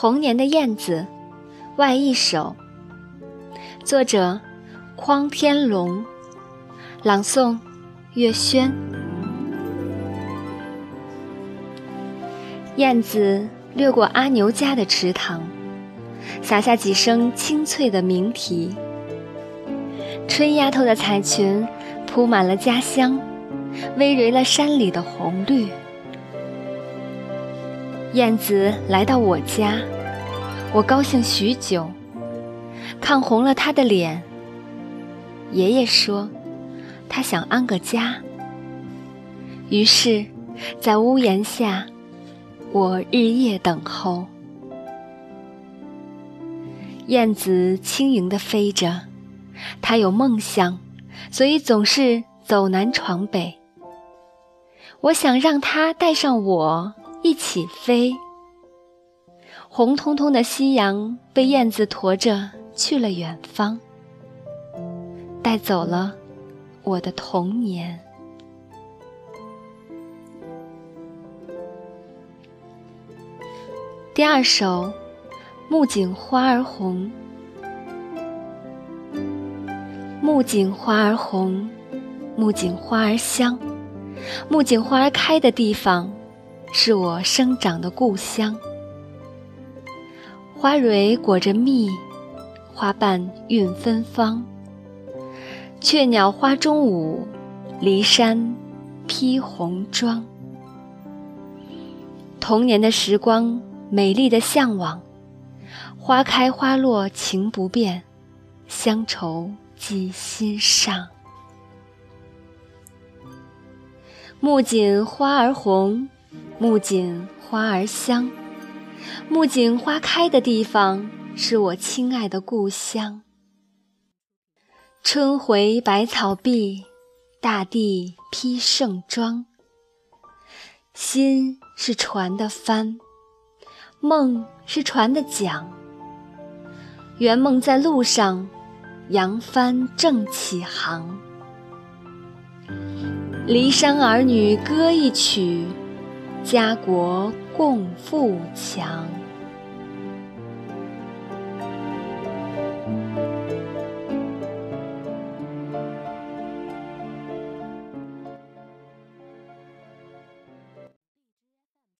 童年的燕子，外一首。作者：匡天龙，朗诵：月轩。燕子掠过阿牛家的池塘，洒下几声清脆的鸣啼。春丫头的彩裙铺满了家乡，葳蕤了山里的红绿。燕子来到我家，我高兴许久，看红了她的脸。爷爷说，他想安个家。于是，在屋檐下，我日夜等候。燕子轻盈地飞着，它有梦想，所以总是走南闯北。我想让它带上我。一起飞，红彤彤的夕阳被燕子驮着去了远方，带走了我的童年。第二首，木槿花儿红，木槿花儿红，木槿花儿香，木槿花儿开的地方。是我生长的故乡，花蕊裹着蜜，花瓣韵芬芳。雀鸟花中舞，骊山披红妆。童年的时光，美丽的向往，花开花落情不变，乡愁记心上。木槿花儿红。木槿花儿香，木槿花开的地方是我亲爱的故乡。春回百草碧，大地披盛装。心是船的帆，梦是船的桨。圆梦在路上，扬帆正起航。骊山儿女歌一曲。家国共富强。